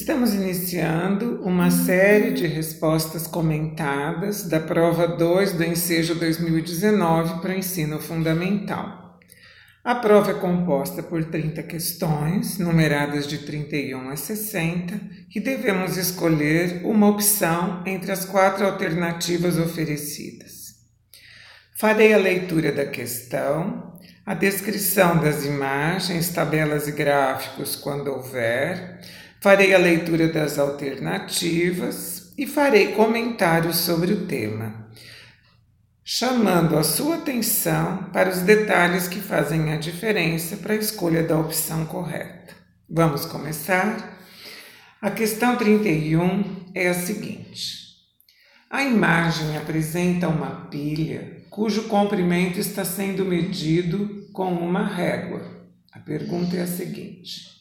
Estamos iniciando uma série de respostas comentadas da prova 2 do Ensejo 2019 para ensino fundamental. A prova é composta por 30 questões, numeradas de 31 a 60, e devemos escolher uma opção entre as quatro alternativas oferecidas. Farei a leitura da questão, a descrição das imagens, tabelas e gráficos quando houver, farei a leitura das alternativas e farei comentários sobre o tema, chamando a sua atenção para os detalhes que fazem a diferença para a escolha da opção correta. Vamos começar? A questão 31 é a seguinte. A imagem apresenta uma pilha cujo comprimento está sendo medido com uma régua. A pergunta é a seguinte: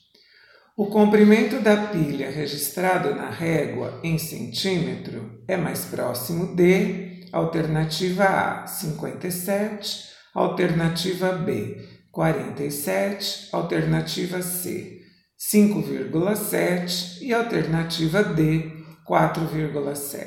o comprimento da pilha registrado na régua em centímetro é mais próximo de alternativa A 57, alternativa B 47, alternativa C 5,7 e alternativa D 4,7.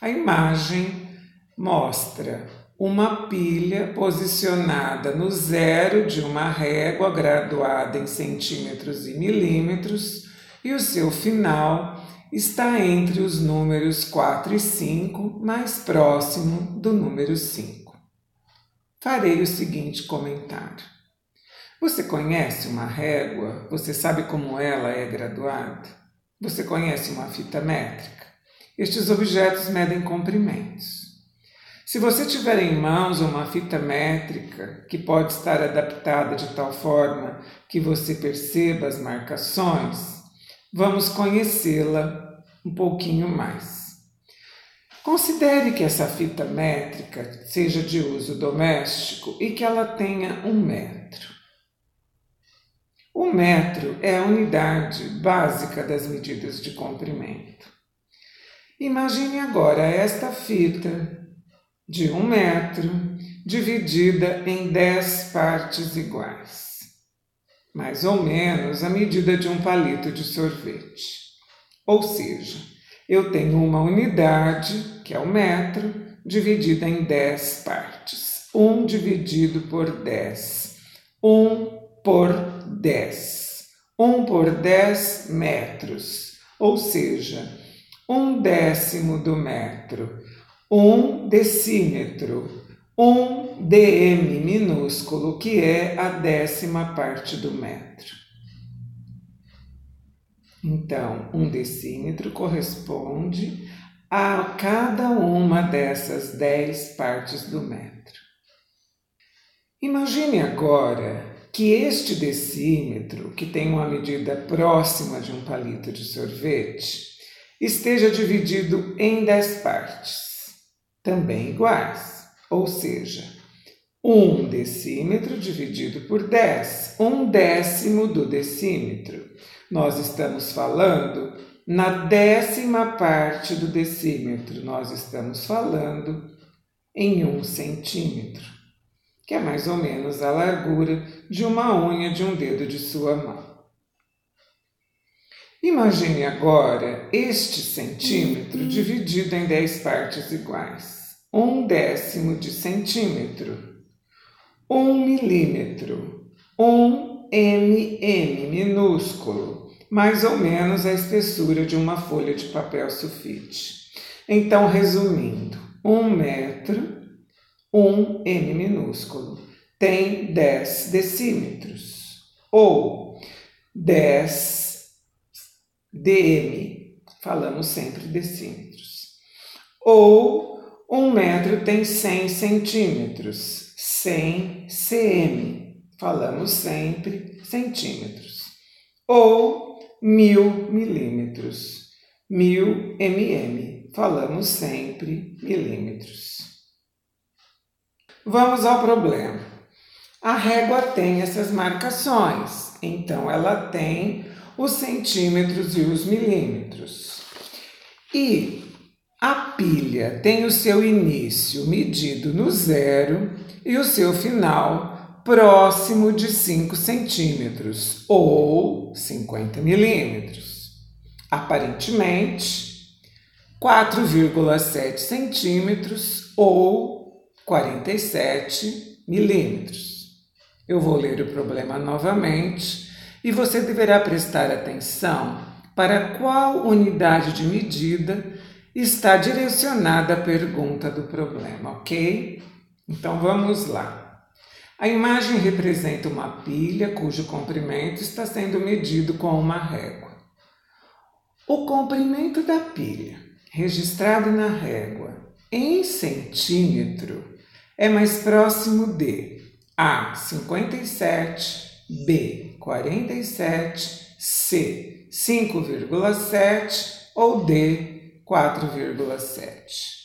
A imagem mostra uma pilha posicionada no zero de uma régua graduada em centímetros e milímetros, e o seu final está entre os números 4 e 5, mais próximo do número 5. Farei o seguinte comentário. Você conhece uma régua? Você sabe como ela é graduada? Você conhece uma fita métrica? Estes objetos medem comprimentos. Se você tiver em mãos uma fita métrica que pode estar adaptada de tal forma que você perceba as marcações, vamos conhecê-la um pouquinho mais. Considere que essa fita métrica seja de uso doméstico e que ela tenha um metro. O metro é a unidade básica das medidas de comprimento. Imagine agora esta fita de um metro, dividida em dez partes iguais, mais ou menos a medida de um palito de sorvete. Ou seja, eu tenho uma unidade, que é o metro, dividida em dez partes. Um dividido por dez. Um por dez. Um por dez metros. Ou seja, um décimo do metro um decímetro, um dm minúsculo, que é a décima parte do metro. Então, um decímetro corresponde a cada uma dessas dez partes do metro. Imagine agora que este decímetro, que tem uma medida próxima de um palito de sorvete, esteja dividido em dez partes também iguais, ou seja, um decímetro dividido por 10, um décimo do decímetro. Nós estamos falando na décima parte do decímetro, nós estamos falando em um centímetro, que é mais ou menos a largura de uma unha de um dedo de sua mão. Imagine agora este centímetro dividido em 10 partes iguais. Um décimo de centímetro, um milímetro, um mm minúsculo, mais ou menos a espessura de uma folha de papel sulfite. Então, resumindo, um metro, um m minúsculo, tem 10 decímetros, ou 10 dm, falamos sempre decímetros. Ou um metro tem 100 centímetros, 100 cm, falamos sempre centímetros. Ou mil milímetros, mil mm, falamos sempre milímetros. Vamos ao problema. A régua tem essas marcações, então ela tem os centímetros e os milímetros. E a pilha tem o seu início medido no zero e o seu final próximo de 5 centímetros ou 50 milímetros. aparentemente 4,7 centímetros ou 47 milímetros. Eu vou ler o problema novamente e você deverá prestar atenção para qual unidade de medida está direcionada a pergunta do problema, ok? Então vamos lá. A imagem representa uma pilha cujo comprimento está sendo medido com uma régua. O comprimento da pilha, registrado na régua em centímetro, é mais próximo de A 57, B 47, C 5,7 ou D 4,7.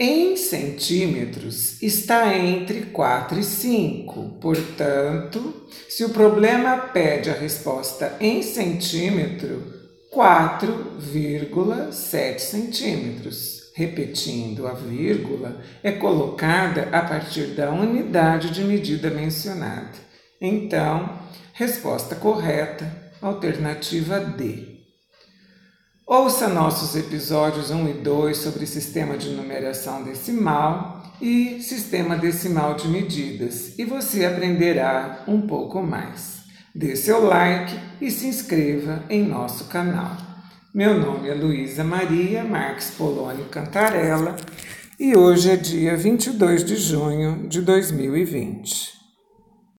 Em centímetros está entre 4 e 5, portanto, se o problema pede a resposta em centímetro, 4,7 centímetros. Repetindo, a vírgula é colocada a partir da unidade de medida mencionada. Então, resposta correta, alternativa D. Ouça nossos episódios 1 e 2 sobre sistema de numeração decimal e sistema decimal de medidas e você aprenderá um pouco mais. Dê seu like e se inscreva em nosso canal. Meu nome é Luísa Maria Marques Polônio Cantarella e hoje é dia 22 de junho de 2020.